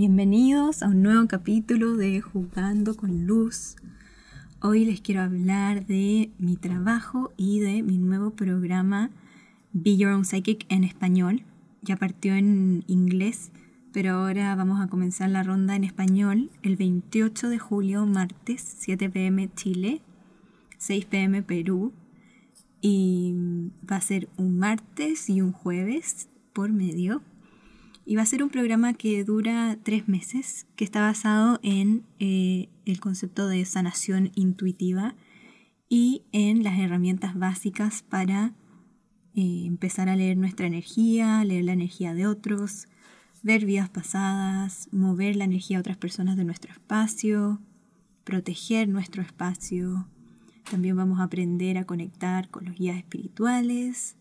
Bienvenidos a un nuevo capítulo de Jugando con Luz. Hoy les quiero hablar de mi trabajo y de mi nuevo programa Be Your Own Psychic en español. Ya partió en inglés, pero ahora vamos a comenzar la ronda en español el 28 de julio, martes, 7 pm Chile, 6 pm Perú. Y va a ser un martes y un jueves por medio y va a ser un programa que dura tres meses, que está basado en eh, el concepto de sanación intuitiva y en las herramientas básicas para eh, empezar a leer nuestra energía, leer la energía de otros, ver vidas pasadas, mover la energía de otras personas de nuestro espacio, proteger nuestro espacio. También vamos a aprender a conectar con los guías espirituales.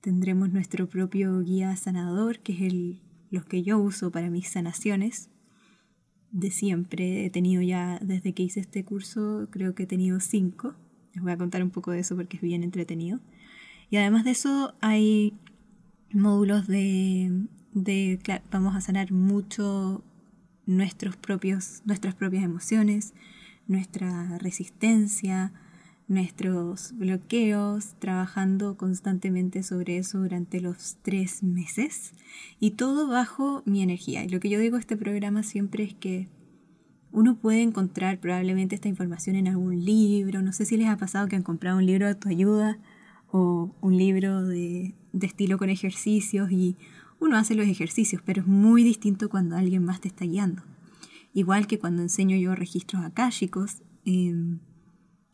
Tendremos nuestro propio guía sanador, que es el los que yo uso para mis sanaciones de siempre. He tenido ya, desde que hice este curso, creo que he tenido cinco. Les voy a contar un poco de eso porque es bien entretenido. Y además de eso hay módulos de, de vamos a sanar mucho nuestros propios, nuestras propias emociones, nuestra resistencia, nuestros bloqueos, trabajando constantemente sobre eso durante los tres meses y todo bajo mi energía. Y lo que yo digo este programa siempre es que uno puede encontrar probablemente esta información en algún libro, no sé si les ha pasado que han comprado un libro de autoayuda o un libro de, de estilo con ejercicios y uno hace los ejercicios, pero es muy distinto cuando alguien más te está guiando. Igual que cuando enseño yo registros akáshicos, eh,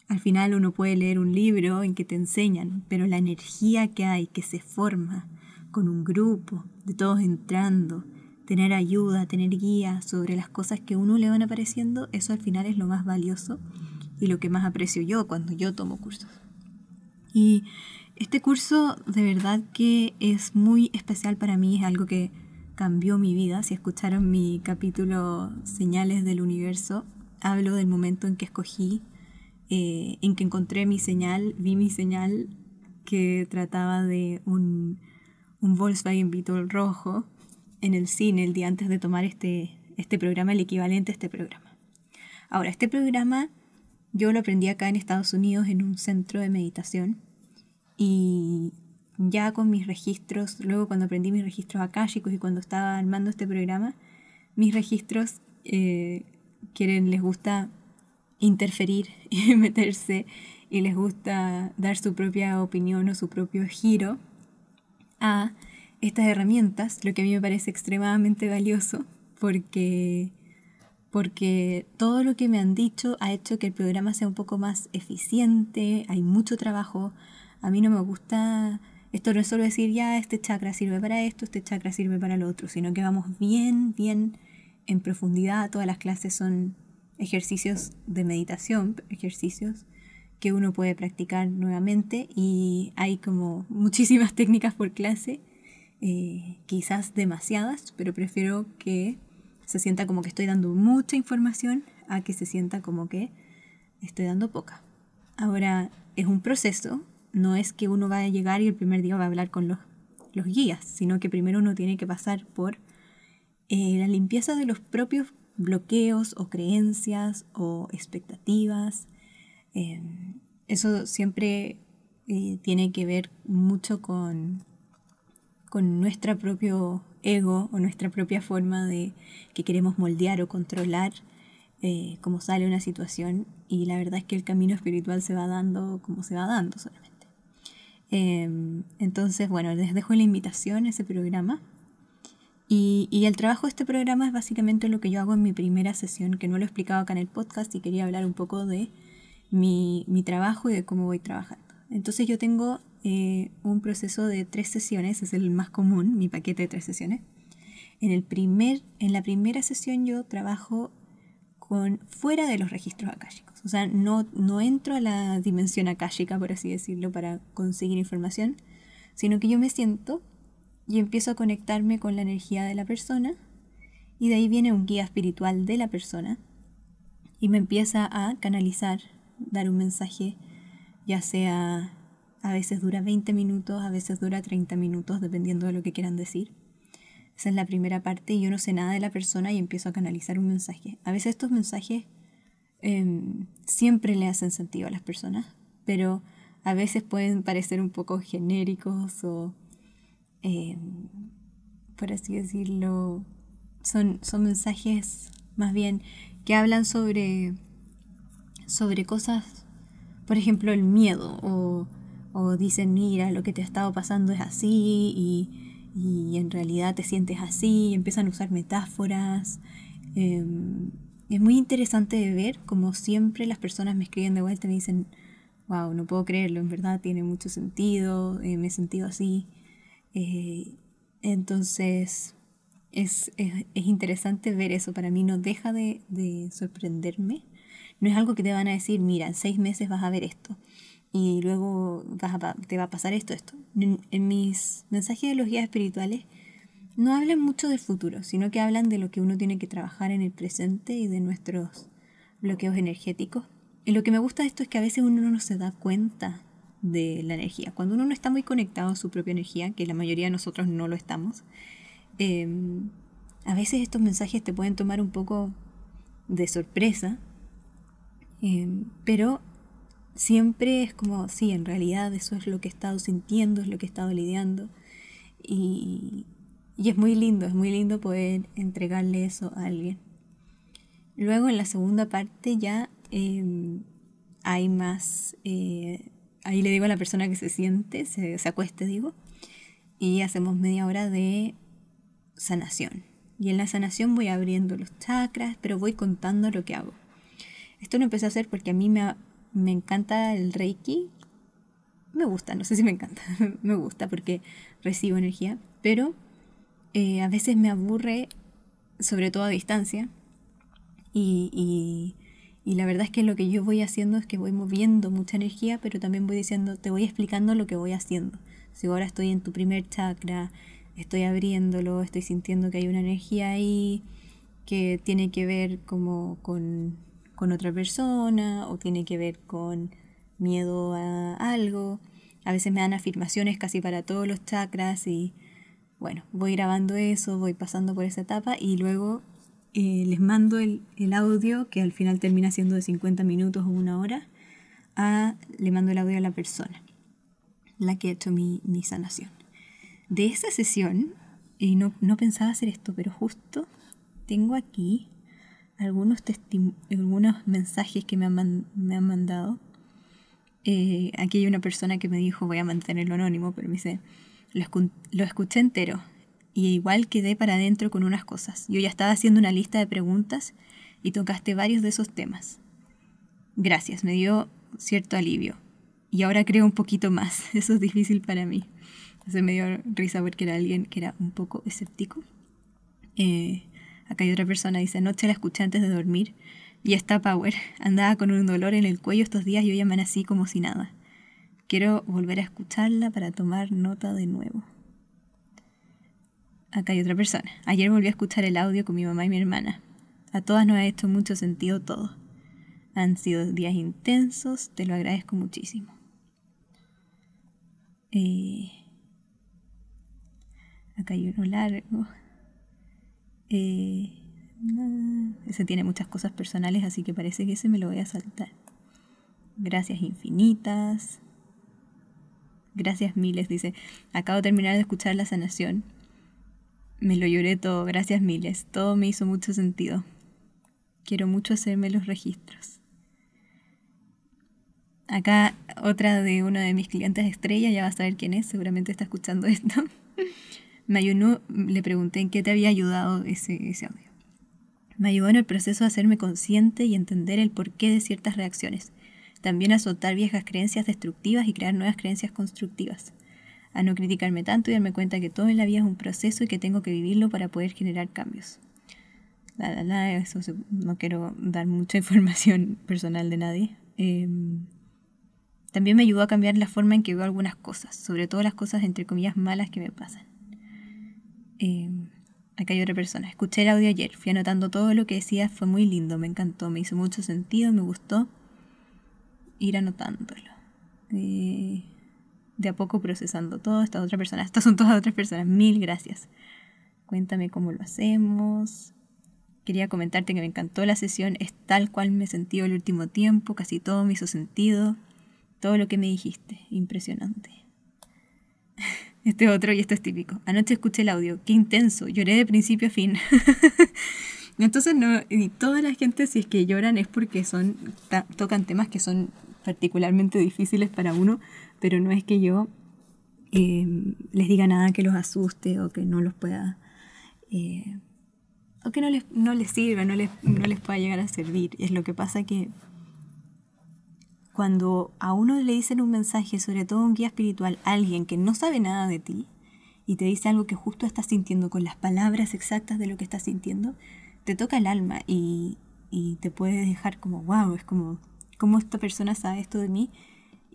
al final uno puede leer un libro en que te enseñan, pero la energía que hay, que se forma con un grupo, de todos entrando, tener ayuda, tener guía sobre las cosas que a uno le van apareciendo, eso al final es lo más valioso y lo que más aprecio yo cuando yo tomo cursos. Y este curso de verdad que es muy especial para mí, es algo que cambió mi vida. Si escucharon mi capítulo Señales del Universo, hablo del momento en que escogí eh, en que encontré mi señal, vi mi señal que trataba de un, un Volkswagen Beetle rojo en el cine el día antes de tomar este, este programa, el equivalente a este programa. Ahora, este programa yo lo aprendí acá en Estados Unidos en un centro de meditación y ya con mis registros, luego cuando aprendí mis registros akáshicos y cuando estaba armando este programa, mis registros eh, quieren, les gusta interferir y meterse y les gusta dar su propia opinión o su propio giro a estas herramientas, lo que a mí me parece extremadamente valioso porque, porque todo lo que me han dicho ha hecho que el programa sea un poco más eficiente, hay mucho trabajo, a mí no me gusta, esto no es solo decir ya este chakra sirve para esto, este chakra sirve para lo otro, sino que vamos bien, bien en profundidad, todas las clases son ejercicios de meditación, ejercicios que uno puede practicar nuevamente y hay como muchísimas técnicas por clase, eh, quizás demasiadas, pero prefiero que se sienta como que estoy dando mucha información a que se sienta como que estoy dando poca. Ahora, es un proceso, no es que uno va a llegar y el primer día va a hablar con los, los guías, sino que primero uno tiene que pasar por eh, la limpieza de los propios bloqueos o creencias o expectativas. Em, eso siempre eh, tiene que ver mucho con, con nuestro propio ego o nuestra propia forma de que queremos moldear o controlar eh, cómo sale una situación y la verdad es que el camino espiritual se va dando como se va dando solamente. Entonces, bueno, les dejo la invitación a ese programa y, el trabajo de este programa es básicamente lo que yo hago en mi primera sesión, que no lo he explicado acá en el podcast y quería hablar un poco de mi, trabajo y de cómo voy trabajando. Entonces yo tengo eh, un proceso de tres sesiones, es el más común, mi paquete de tres sesiones. En, el primer, en la primera sesión yo trabajo con fuera de los registros akáshicos, o sea, no, no entro a la dimensión akáshica, por así decirlo, para conseguir información, sino que yo me siento y empiezo a conectarme con la energía de la persona y de ahí viene un guía espiritual de la persona y me empieza a canalizar, dar un mensaje, ya sea a veces dura 20 minutos, a veces dura 30 minutos, dependiendo de lo que quieran decir. Esa es la primera parte. Yo no sé nada de la persona y empiezo a canalizar un mensaje. A veces estos mensajes em, siempre le hacen sentido a las personas, pero a veces pueden parecer un poco genéricos o, em, por así decirlo, son, son mensajes más bien que hablan sobre, sobre cosas, por ejemplo, el miedo o, dicen, mira, lo que te ha estado pasando es así y y en realidad te sientes así, empiezan a usar metáforas. Em, es muy interesante de ver como siempre las personas me escriben de vuelta y me dicen, wow, no puedo creerlo, en verdad tiene mucho sentido, eh, me he sentido así. Eh, entonces es, interesante ver eso, para mí no deja de, de sorprenderme. No es algo que te van a decir, mira, en seis meses vas a ver esto y luego te va a pasar esto, esto. En, mis mensajes de los guías espirituales no hablan mucho del futuro, sino que hablan de lo que uno tiene que trabajar en el presente y de nuestros bloqueos energéticos. Y lo que me gusta de esto es que a veces uno no se da cuenta de la energía. Cuando uno no está muy conectado a su propia energía, que la mayoría de nosotros no lo estamos, em, a veces estos mensajes te pueden tomar un poco de sorpresa, em, pero siempre es como, sí, en realidad eso es lo que he estado sintiendo, es lo que he estado lidiando. Y, es muy lindo, es muy lindo poder entregarle eso a alguien. Luego en la segunda parte ya em, hay más, eh, ahí le digo a la persona que se siente, se, se acueste, digo, y hacemos media hora de sanación. Y en la sanación voy abriendo los chakras, pero voy contando lo que hago. Esto lo empecé a hacer porque a mí me, me encanta el Reiki. Me gusta, no sé si me encanta, me gusta porque recibo energía, pero eh, a veces me aburre, sobre todo a distancia. Y, y, la verdad es que lo que yo voy haciendo es que voy moviendo mucha energía, pero también voy diciendo, te voy explicando lo que voy haciendo. Si ahora estoy en tu primer chakra, estoy abriéndolo, estoy sintiendo que hay una energía ahí que tiene que ver como con con otra persona o tiene que ver con miedo a algo. A veces me dan afirmaciones casi para todos los chakras y bueno, voy grabando eso, voy pasando por esa etapa y luego eh, les mando el, audio que al final termina siendo de 50 minutos o una hora. A, le mando el audio a la persona, la que ha hecho mi, mi sanación. De esa sesión, y no, no pensaba hacer esto, pero justo tengo aquí algunos, algunos mensajes que me han, me han mandado. Eh, aquí hay una persona que me dijo, voy a mantenerlo anónimo, pero me dice, lo, escuché entero y igual quedé para adentro con unas cosas. Yo ya estaba haciendo una lista de preguntas y tocaste varios de esos temas. Gracias, me dio cierto alivio. Y ahora creo un poquito más. Eso es difícil para mí. Se me dio risa porque era alguien que era un poco escéptico. Eh, Acá hay otra persona, dice, anoche la escuché antes de dormir y está Power. Andaba con un dolor en el cuello estos días y hoy amanecí como si nada. Quiero volver a escucharla para tomar nota de nuevo. Acá hay otra persona. Ayer volví a escuchar el audio con mi mamá y mi hermana. A todas nos ha hecho mucho sentido todo. Han sido días intensos, te lo agradezco muchísimo. Eh, acá hay uno largo. Eh, ese tiene muchas cosas personales, así que parece que ese me lo voy a saltar. Gracias infinitas. Gracias miles, dice. Acabo de terminar de escuchar la sanación. Me lo lloré todo, gracias miles. Todo me hizo mucho sentido. Quiero mucho hacerme los registros. Acá otra de uno de mis clientes estrella, ya va a saber quién es, seguramente está escuchando esto. ayunó, le pregunté en qué te había ayudado ese, ese audio. Me ayudó en el proceso de hacerme consciente y entender el porqué de ciertas reacciones. También a soltar viejas creencias destructivas y crear nuevas creencias constructivas. A no criticarme tanto y darme cuenta que todo en la vida es un proceso y que tengo que vivirlo para poder generar cambios. La, la, la, eso no quiero dar mucha información personal de nadie. Em, también me ayudó a cambiar la forma en que veo algunas cosas, sobre todo las cosas entre comillas malas que me pasan. Eh, acá hay otra persona. Escuché el audio ayer, fui anotando todo lo que decía, fue muy lindo, me encantó, me hizo mucho sentido, me gustó ir anotándolo. Eh, de a poco procesando todo. Esta otra persona, estas son todas otras personas, mil gracias. Cuéntame cómo lo hacemos. Quería comentarte que me encantó la sesión, es tal cual me sentí el último tiempo, casi todo me hizo sentido, todo lo que me dijiste, impresionante. Este otro y esto es típico. Anoche escuché el audio, qué intenso, lloré de principio a fin. Entonces, no, y toda la gente, si es que lloran, es porque son tocan temas que son particularmente difíciles para uno, pero no es que yo eh, les diga nada que los asuste o que no los pueda. Eh, o que no les, no les sirva, no les, no les pueda llegar a servir. Es lo que pasa que cuando a uno le dicen un mensaje, sobre todo un guía espiritual, alguien que no sabe nada de ti, y te dice algo que justo estás sintiendo con las palabras exactas de lo que estás sintiendo, te toca el alma y, te puede dejar como, wow, es como, ¿cómo esta persona sabe esto de mí?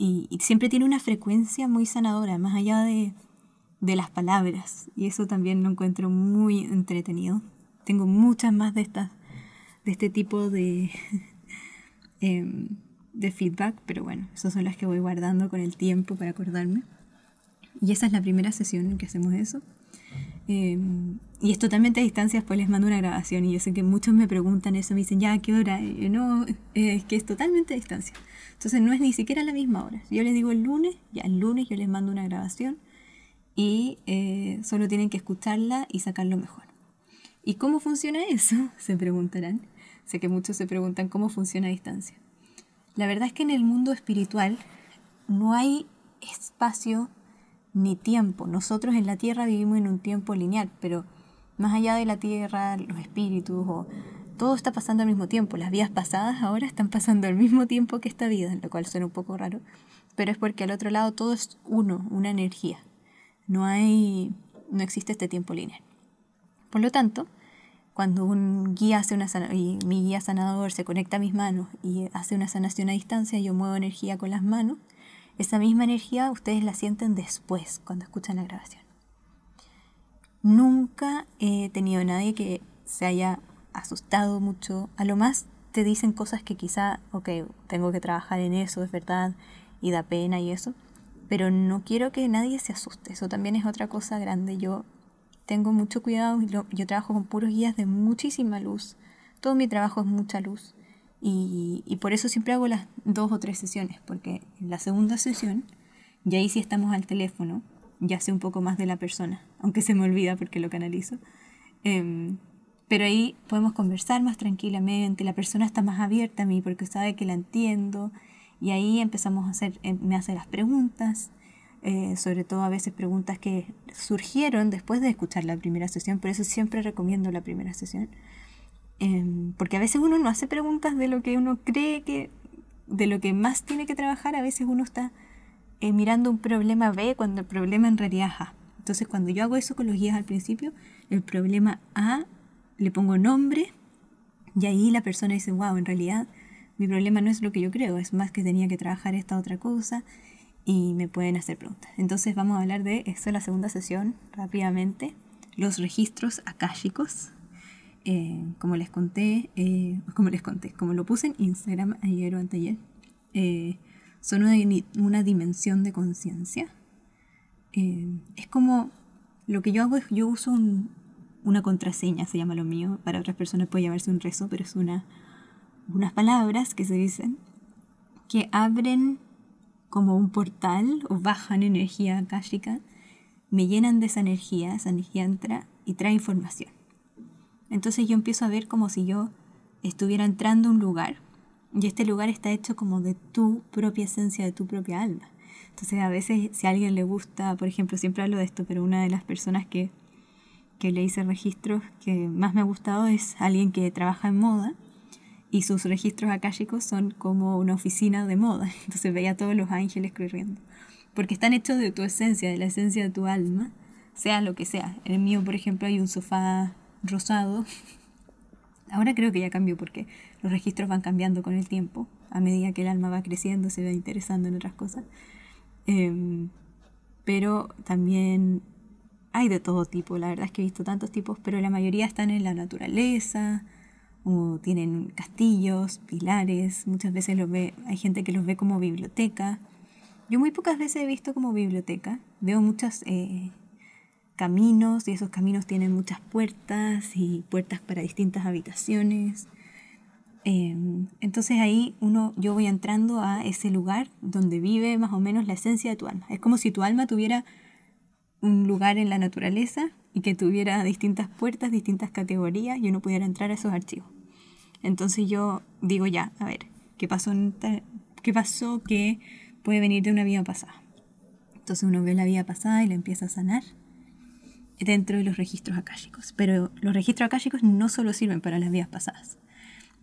Y, siempre tiene una frecuencia muy sanadora, más allá de, las palabras. Y eso también lo encuentro muy entretenido. Tengo muchas más de estas, de este tipo de, em, de feedback, pero bueno, esas son las que voy guardando con el tiempo para acordarme. Y esa es la primera sesión en que hacemos eso. Em, y es totalmente a distancia, después les mando una grabación y yo sé que muchos me preguntan eso, me dicen, ya, ¿qué hora? Y yo, no, es que es totalmente a distancia. Entonces no es ni siquiera la misma hora. Yo les digo el lunes, ya el lunes yo les mando una grabación y eh, solo tienen que escucharla y sacarlo mejor. ¿Y cómo funciona eso? Se preguntarán. Sé que muchos se preguntan cómo funciona a distancia. La verdad es que en el mundo espiritual no hay espacio ni tiempo. Nosotros en la Tierra vivimos en un tiempo lineal, pero más allá de la Tierra, los espíritus, o, todo está pasando al mismo tiempo. Las vidas pasadas ahora están pasando al mismo tiempo que esta vida, lo cual suena un poco raro, pero es porque al otro lado todo es uno, una energía. No hay, no existe este tiempo lineal. Por lo tanto, cuando un guía hace una y mi guía sanador se conecta a mis manos y hace una sanación a distancia, yo muevo energía con las manos, esa misma energía ustedes la sienten después, cuando escuchan la grabación. Nunca he tenido nadie que se haya asustado mucho. A lo más te dicen cosas que quizá, ok, tengo que trabajar en eso, es verdad, y da pena y eso. Pero no quiero que nadie se asuste. Eso también es otra cosa grande. Yo tengo mucho cuidado, yo trabajo con puros guías de muchísima luz, todo mi trabajo es mucha luz y, por eso siempre hago las dos o tres sesiones, porque en la segunda sesión, ya ahí sí estamos al teléfono, ya sé un poco más de la persona, aunque se me olvida porque lo canalizo. Em, pero ahí podemos conversar más tranquilamente, la persona está más abierta a mí porque sabe que la entiendo y ahí empezamos a hacer, em, me hace las preguntas eh, sobre todo a veces preguntas que surgieron después de escuchar la primera sesión, por eso siempre recomiendo la primera sesión, em, porque a veces uno no hace preguntas de lo que uno cree que, de lo que más tiene que trabajar, a veces uno está eh, mirando un problema B cuando el problema en realidad es A. Entonces cuando yo hago eso con los guías al principio, el problema A le pongo nombre y ahí la persona dice, wow, en realidad mi problema no es lo que yo creo, es más que tenía que trabajar esta otra cosa y me pueden hacer preguntas. Entonces vamos a hablar de esto en la segunda sesión rápidamente. Los registros akáshicos. Eh, como les conté, eh, como les conté, como lo puse en Instagram ayer o anteayer, eh, son una, una, dimensión de conciencia. es como lo que yo hago es yo uso una contraseña, se llama lo mío, para otras personas puede llamarse un rezo, pero es una, unas palabras que se dicen que abren como un portal o bajan energía akáshica, me llenan de esa energía, esa energía entra y trae información. Entonces yo empiezo a ver como si yo estuviera entrando a un lugar y este lugar está hecho como de tu propia esencia, de tu propia alma. Entonces a veces si a alguien le gusta, por ejemplo, siempre hablo de esto, pero una de las personas que, que le hice registros que más me ha gustado es alguien que trabaja en moda y sus registros akáshicos son como una oficina de moda. Entonces veía a todos los ángeles corriendo. Porque están hechos de tu esencia, de la esencia de tu alma, sea lo que sea. En el mío, por ejemplo, hay un sofá rosado. Ahora creo que ya cambió porque los registros van cambiando con el tiempo. A medida que el alma va creciendo, se va interesando en otras cosas. Em, pero también hay de todo tipo. La verdad es que he visto tantos tipos, pero la mayoría están en la naturaleza, o tienen castillos, pilares, muchas veces los ve, hay gente que los ve como biblioteca. Yo muy pocas veces he visto como biblioteca, veo muchas, eh, caminos y esos caminos tienen muchas puertas y puertas para distintas habitaciones. Em, entonces ahí uno, yo voy entrando a ese lugar donde vive más o menos la esencia de tu alma. Es como si tu alma tuviera un lugar en la naturaleza y que tuviera distintas puertas, distintas categorías y uno pudiera entrar a esos archivos. Entonces yo digo ya, a ver, ¿qué pasó, qué pasó que puede venir de una vida pasada? Entonces uno ve la vida pasada y la empieza a sanar dentro de los registros akáshicos. Pero los registros akáshicos no solo sirven para las vidas pasadas,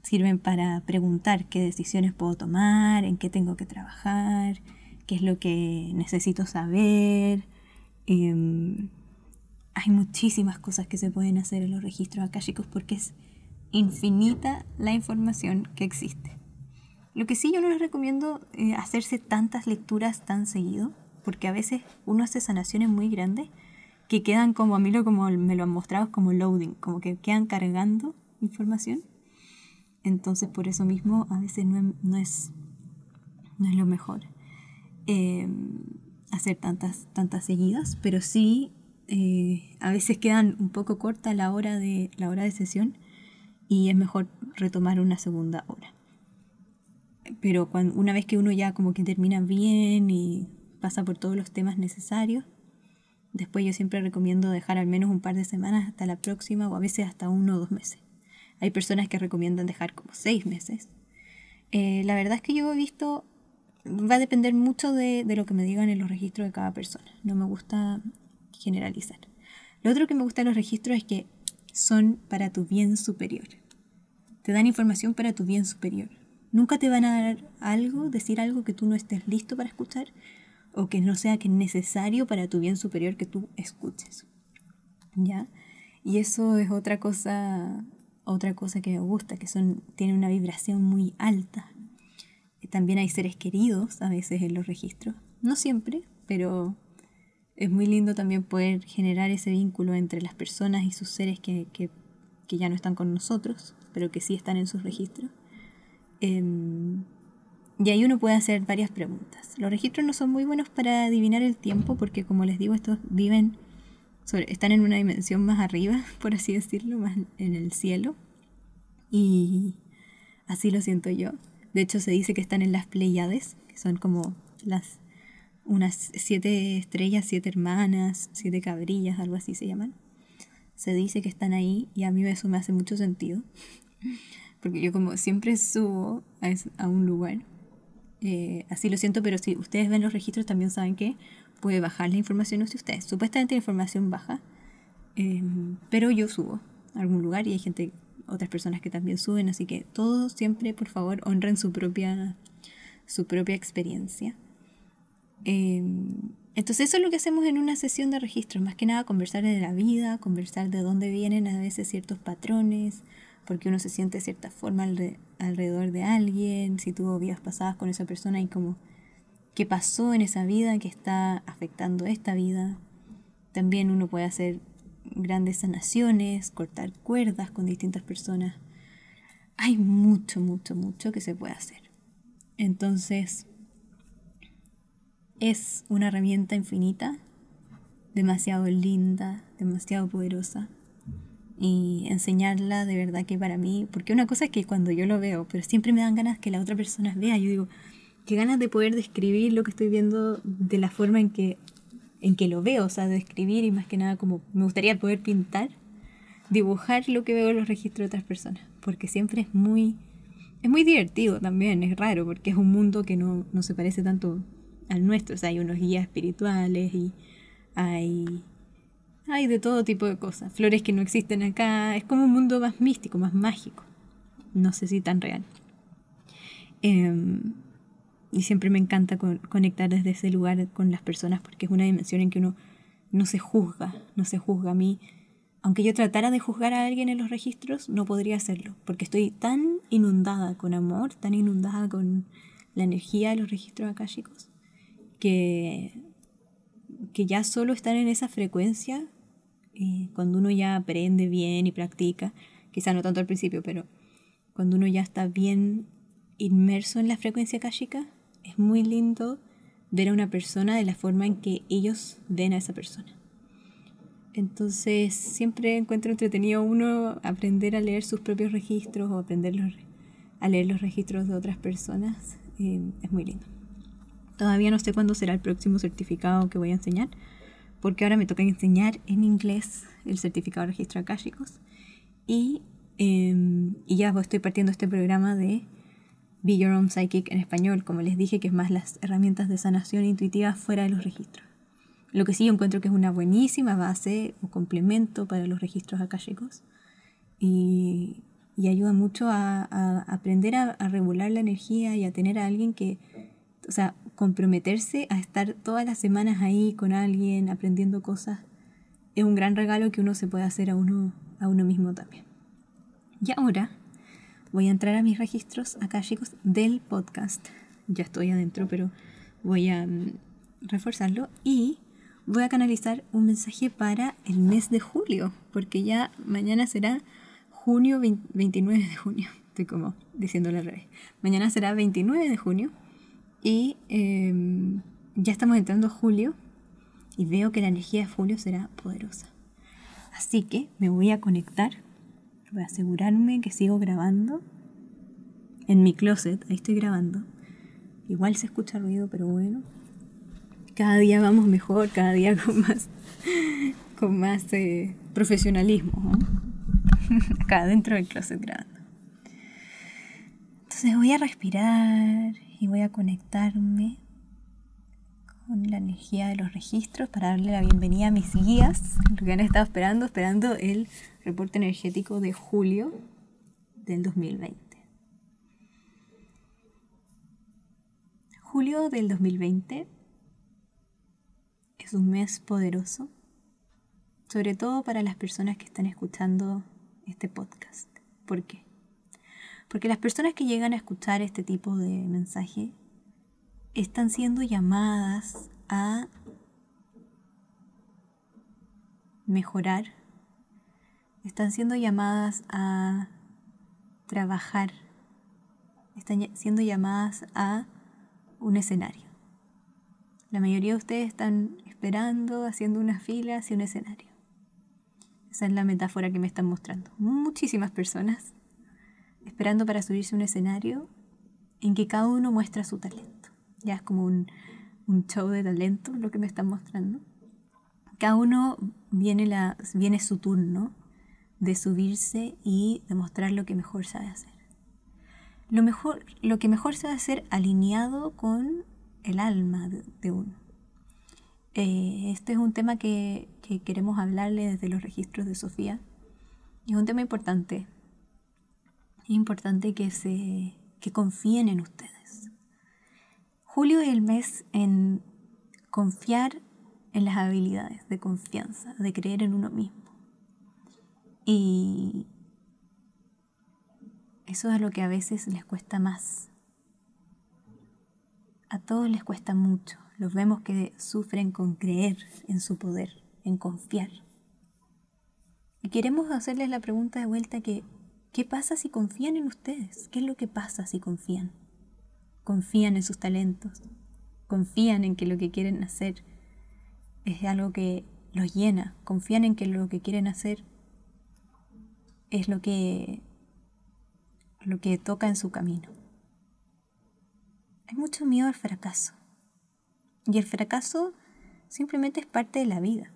sirven para preguntar qué decisiones puedo tomar, en qué tengo que trabajar, qué es lo que necesito saber. Em, hay muchísimas cosas que se pueden hacer en los registros akáshicos porque es infinita la información que existe. Lo que sí yo no les recomiendo eh, hacerse tantas lecturas tan seguido, porque a veces uno hace sanaciones muy grandes que quedan como a mí lo como me lo han mostrado como loading, como que quedan cargando información. Entonces por eso mismo a veces no, es, no es lo mejor em, hacer tantas, tantas seguidas, pero sí eh, a veces quedan un poco corta la hora de, la hora de sesión y es mejor retomar una segunda hora. Pero cuando, una vez que uno ya como que termina bien y pasa por todos los temas necesarios, Después yo siempre recomiendo dejar al menos un par de semanas hasta la próxima o a veces hasta uno o dos meses. Hay personas que recomiendan dejar como seis meses. Eh, la verdad es que yo he visto, va a depender mucho de, de, lo que me digan en los registros de cada persona. No me gusta generalizar. Lo otro que me gusta de los registros es que son para tu bien superior. Te dan información para tu bien superior. Nunca te van a dar algo, decir algo que tú no estés listo para escuchar, o que no sea que necesario para tu bien superior que tú escuches. ¿Ya? Y eso es otra cosa, otra cosa que me gusta, que son, tiene una vibración muy alta. También hay seres queridos a veces en los registros. No siempre, pero es muy lindo también poder generar ese vínculo entre las personas y sus seres que, que, que ya no están con nosotros, pero que sí están en sus registros. Eh, y ahí uno puede hacer varias preguntas. Los registros no son muy buenos para adivinar el tiempo porque como les digo, estos viven, están en una dimensión más arriba, por así decirlo, más en el cielo. Y así lo siento yo. De hecho se dice que están en las Pleiades, que son como las unas siete estrellas, siete hermanas, siete cabrillas, algo así se llaman. Se dice que están ahí y a mí eso me hace mucho sentido. Porque yo como siempre subo a, a un lugar eh, así lo siento, pero si ustedes ven los registros también saben que puede bajar la información de ustedes. Supuestamente la información baja, em, pero yo subo a algún lugar y hay gente, otras personas que también suben, así que todos siempre, por favor, honren su propia, su propia experiencia. Em, entonces eso es lo que hacemos en una sesión de registros, más que nada conversar de la vida, conversar de dónde vienen a veces ciertos patrones, porque uno se siente de cierta forma alrededor de alguien, si tuvo vidas pasadas con esa persona y como qué pasó en esa vida que está afectando esta vida. También uno puede hacer grandes sanaciones, cortar cuerdas con distintas personas. Hay mucho, mucho, mucho que se puede hacer. Entonces, es una herramienta infinita, demasiado linda, demasiado poderosa y enseñarla de verdad que para mí, porque una cosa es que cuando yo lo veo, pero siempre me dan ganas que la otra persona vea, yo digo, qué ganas de poder describir lo que estoy viendo de la forma en que, en que lo veo, o sea, describir y más que nada como me gustaría poder pintar, dibujar lo que veo en los registros de otras personas, porque siempre es muy, es muy divertido también, es raro, porque es un mundo que no, no se parece tanto al nuestro, o sea, hay unos guías espirituales y hay hay de todo tipo de cosas. Flores que no existen acá. Es como un mundo más místico, más mágico. No sé si tan real. Em, y siempre me encanta conectar desde ese lugar con las personas porque es una dimensión en que uno no se juzga, no se juzga a mí. Aunque yo tratara de juzgar a alguien en los registros, no podría hacerlo, porque estoy tan inundada con amor, tan inundada con la energía de los registros akáshicos, que, que ya solo estar en esa frecuencia cuando uno ya aprende bien y practica, quizá no tanto al principio, pero cuando uno ya está bien inmerso en la frecuencia kashika, es muy lindo ver a una persona de la forma en que ellos ven a esa persona. Entonces siempre encuentro entretenido uno aprender a leer sus propios registros o aprender a leer los registros de otras personas. Eh, es muy lindo. Todavía no sé cuándo será el próximo certificado que voy a enseñar, porque ahora me toca enseñar en inglés el certificado de registro akáshicos. Y, em, y ya estoy partiendo este programa de Be Your Own Psychic en español, como les dije, que es más las herramientas de sanación intuitiva fuera de los registros. Lo que sí yo encuentro que es una buenísima base o complemento para los registros akáshicos y, y ayuda mucho a, aprender a, a, regular la energía y a tener a alguien que, o sea, comprometerse a estar todas las semanas ahí con alguien aprendiendo cosas es un gran regalo que uno se puede hacer a uno, a uno mismo también. Y ahora voy a entrar a mis registros akáshicos del podcast. Ya estoy adentro, pero voy a mm, reforzarlo y voy a canalizar un mensaje para el mes de julio, porque ya mañana será junio 29 de junio. Estoy como diciéndolo al revés. Mañana será 29 de junio y em, ya estamos entrando a julio y veo que la energía de julio será poderosa. Así que me voy a conectar, voy a asegurarme que sigo grabando en mi closet, ahí estoy grabando. Igual se escucha ruido, pero bueno, cada día vamos mejor, cada día con más, con más eh, profesionalismo. Acá dentro del closet grabando. Entonces voy a respirar y voy a conectarme con la energía de los registros para darle la bienvenida a mis guías, que han estado esperando, esperando el reporte energético de julio del 2020. Julio del 2020 es un mes poderoso, sobre todo para las personas que están escuchando este podcast. ¿Por qué? Porque las personas que llegan a escuchar este tipo de mensaje están siendo llamadas a mejorar, están siendo llamadas a trabajar, están siendo llamadas a un escenario. La mayoría de ustedes están esperando, haciendo una fila hacia un escenario. Esa es la metáfora que me están mostrando. Muchísimas personas esperando para subirse un escenario en que cada uno muestra su talento. Ya es como un, un show de talento lo que me están mostrando. Cada uno viene, la, viene su turno de subirse y demostrar lo que mejor sabe hacer. Lo, mejor, lo que mejor sabe hacer alineado con el alma de uno. Eh, este es un tema que, queremos hablarle desde los registros de Sofía. Es un tema importante. Es importante que, se, que confíen en ustedes. Julio es el mes en confiar en las habilidades de confianza, de creer en uno mismo. Y eso es lo que a veces les cuesta más. A todos les cuesta mucho los vemos que sufren con creer en su poder, en confiar. Y queremos hacerles la pregunta de vuelta que, ¿qué pasa si confían en ustedes? ¿Qué es lo que pasa si confían? Confían en sus talentos, confían en que lo que quieren hacer es algo que los llena, confían en que lo que quieren hacer es lo que, lo que toca en su camino. Hay mucho miedo al fracaso. Y el fracaso simplemente es parte de la vida.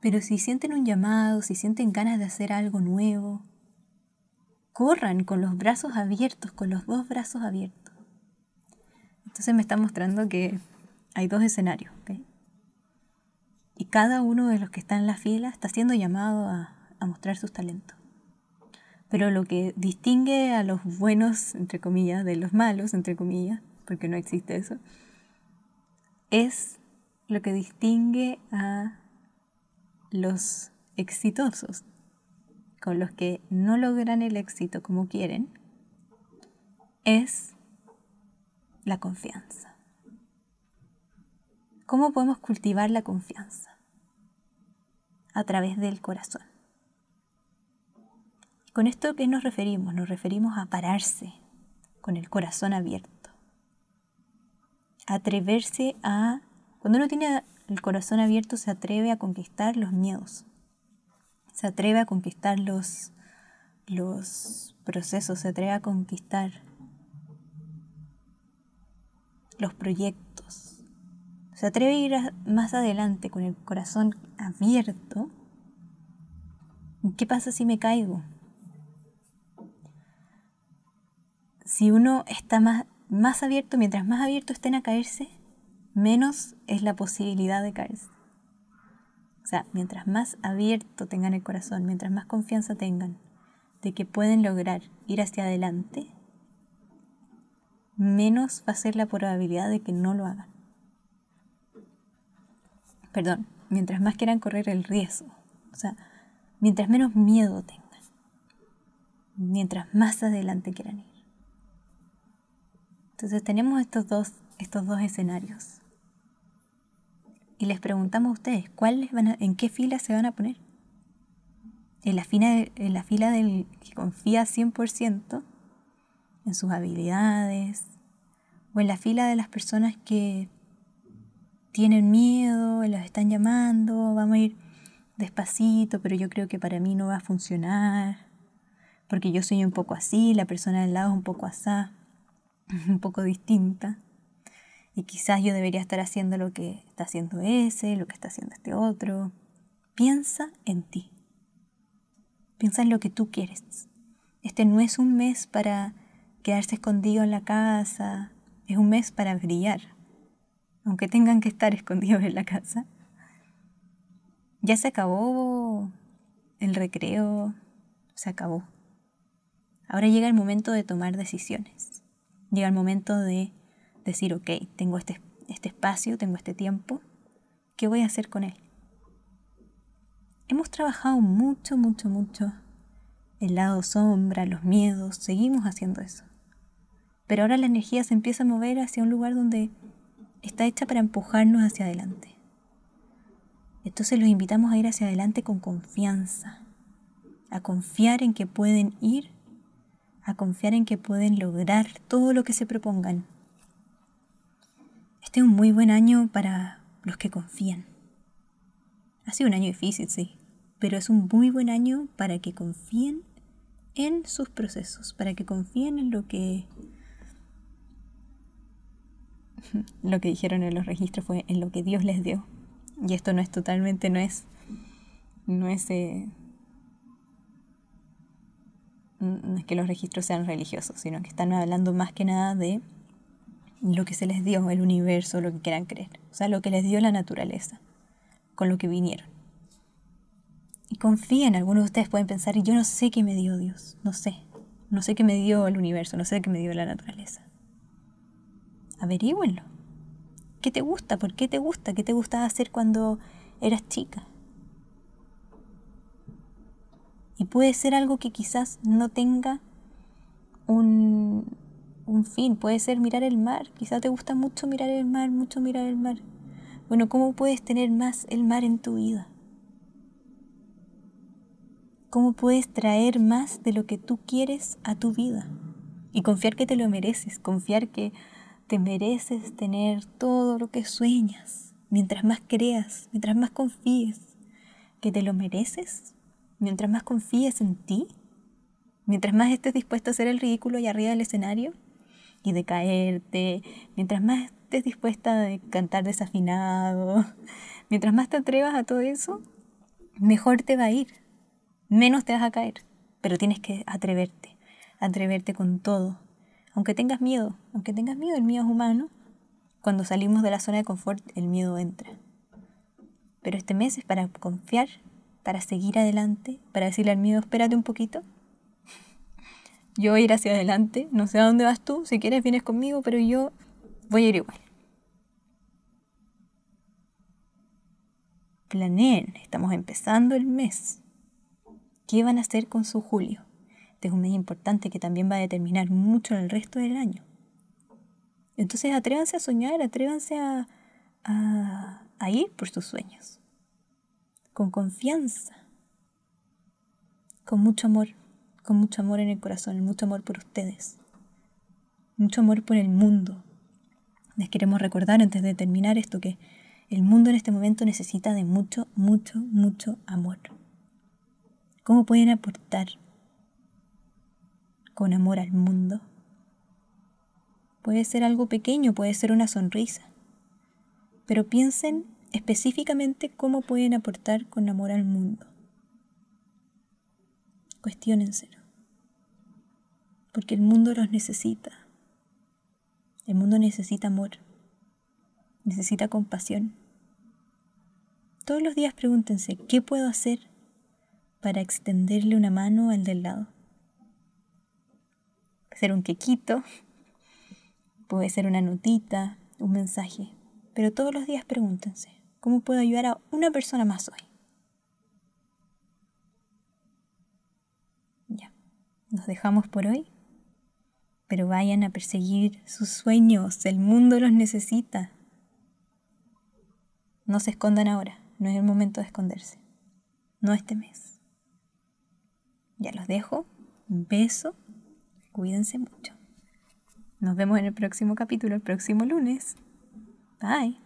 Pero si sienten un llamado, si sienten ganas de hacer algo nuevo, corran con los brazos abiertos, con los dos brazos abiertos. Entonces me está mostrando que hay dos escenarios. Y cada uno de los que está en la fila está siendo llamado a, a mostrar sus talentos. Pero lo que distingue a los buenos, entre comillas, de los malos, entre comillas, porque no existe eso, es lo que distingue a los exitosos con los que no logran el éxito como quieren, es la confianza. ¿Cómo podemos cultivar la confianza? A través del corazón. ¿Con esto qué nos referimos? Nos referimos a pararse con el corazón abierto atreverse a, cuando uno tiene el corazón abierto se atreve a conquistar los miedos, se atreve a conquistar los, los procesos, se atreve a conquistar los proyectos, se atreve a ir más adelante con el corazón abierto. ¿Qué pasa si me caigo? Si uno está más, más abierto, mientras más abierto estén a caerse, menos es la posibilidad de caerse. O sea, mientras más abierto tengan el corazón, mientras más confianza tengan de que pueden lograr ir hacia adelante, menos va a ser la probabilidad de que no lo hagan. Perdón, mientras más quieran correr el riesgo, o sea, mientras menos miedo tengan, mientras más adelante quieran ir. Entonces tenemos estos dos, estos dos escenarios y les preguntamos a ustedes, ¿cuáles van ¿en qué fila se van a poner? ¿En la, fila, en la fila del que confía 100% en sus habilidades? ¿O en la fila de las personas que tienen miedo, los están llamando, vamos a ir despacito, pero yo creo que para mí no va a funcionar, porque yo soy un poco así, la persona del lado es un poco asá, un poco distinta. Y quizás yo debería estar haciendo lo que está haciendo ese, lo que está haciendo este otro. Piensa en ti. Piensa en lo que tú quieres. Este no es un mes para quedarse escondido en la casa, es un mes para brillar, aunque tengan que estar escondidos en la casa. Ya se acabó el recreo, se acabó. Ahora llega el momento de tomar decisiones. Llega el momento de decir, ok, tengo este, este espacio, tengo este tiempo, ¿qué voy a hacer con él? Hemos trabajado mucho, mucho, mucho el lado sombra, los miedos, seguimos haciendo eso. Pero ahora la energía se empieza a mover hacia un lugar donde está hecha para empujarnos hacia adelante. Entonces los invitamos a ir hacia adelante con confianza, a confiar en que pueden ir, a confiar en que pueden lograr todo lo que se propongan, este es un muy buen año para los que confían. Ha sido un año difícil, sí, pero es un muy buen año para que confíen en sus procesos, para que confíen en lo que lo que dijeron en los registros fue en lo que Dios les dio. Y esto no es totalmente, no es, no es, eh, no es que los registros sean religiosos, sino que están hablando más que nada de lo que se les dio, el universo, lo que quieran creer. O sea, lo que les dio la naturaleza, con lo que vinieron. Y confíen, algunos de ustedes pueden pensar, yo no sé qué me dio Dios, no sé. No sé qué me dio el universo, no sé qué me dio la naturaleza. Averígüenlo. ¿Qué te gusta? ¿Por qué te gusta? ¿Qué te gustaba hacer cuando eras chica? Y puede ser algo que quizás no tenga un, un fin, puede ser mirar el mar, quizá te gusta mucho mirar el mar, mucho mirar el mar. Bueno, ¿cómo puedes tener más el mar en tu vida? ¿Cómo puedes traer más de lo que tú quieres a tu vida? Y confiar que te lo mereces, confiar que te mereces tener todo lo que sueñas. Mientras más creas, mientras más confíes que te lo mereces, mientras más confíes en ti, mientras más estés dispuesto a hacer el ridículo y arriba del escenario, y de caerte, mientras más estés dispuesta a cantar desafinado, mientras más te atrevas a todo eso, mejor te va a ir, menos te vas a caer, pero tienes que atreverte, atreverte con todo, aunque tengas miedo, aunque tengas miedo, el miedo es humano, cuando salimos de la zona de confort el miedo entra. Pero este mes es para confiar, para seguir adelante, para decirle al miedo, espérate un poquito, yo voy a ir hacia adelante, no sé a dónde vas tú, si quieres vienes conmigo, pero yo voy a ir igual. Planeen, estamos empezando el mes. ¿Qué van a hacer con su julio? Este es un mes importante que también va a determinar mucho el resto del año. Entonces atrévanse a soñar, atrévanse a, a, a ir por sus sueños. Con confianza. Con mucho amor con mucho amor en el corazón, mucho amor por ustedes, mucho amor por el mundo. Les queremos recordar antes de terminar esto que El mundo en este momento necesita de mucho, mucho, mucho amor. ¿Cómo pueden aportar con amor al mundo? Puede ser algo pequeño, puede ser una sonrisa, pero piensen específicamente cómo pueden aportar con amor al mundo. Cuestiónenselo, porque el mundo los necesita. El mundo necesita amor, necesita compasión. Todos los días pregúntense, ¿qué puedo hacer para extenderle una mano al del lado? Puede ser un quequito, puede ser una notita, un mensaje, pero todos los días pregúntense, ¿cómo puedo ayudar a una persona más hoy? Nos dejamos por hoy pero vayan a perseguir sus sueños, el mundo los necesita. No se escondan ahora, no es el momento de esconderse, no este mes. Ya los dejo, un beso, cuídense mucho. Nos vemos en el próximo capítulo, el próximo lunes. Bye.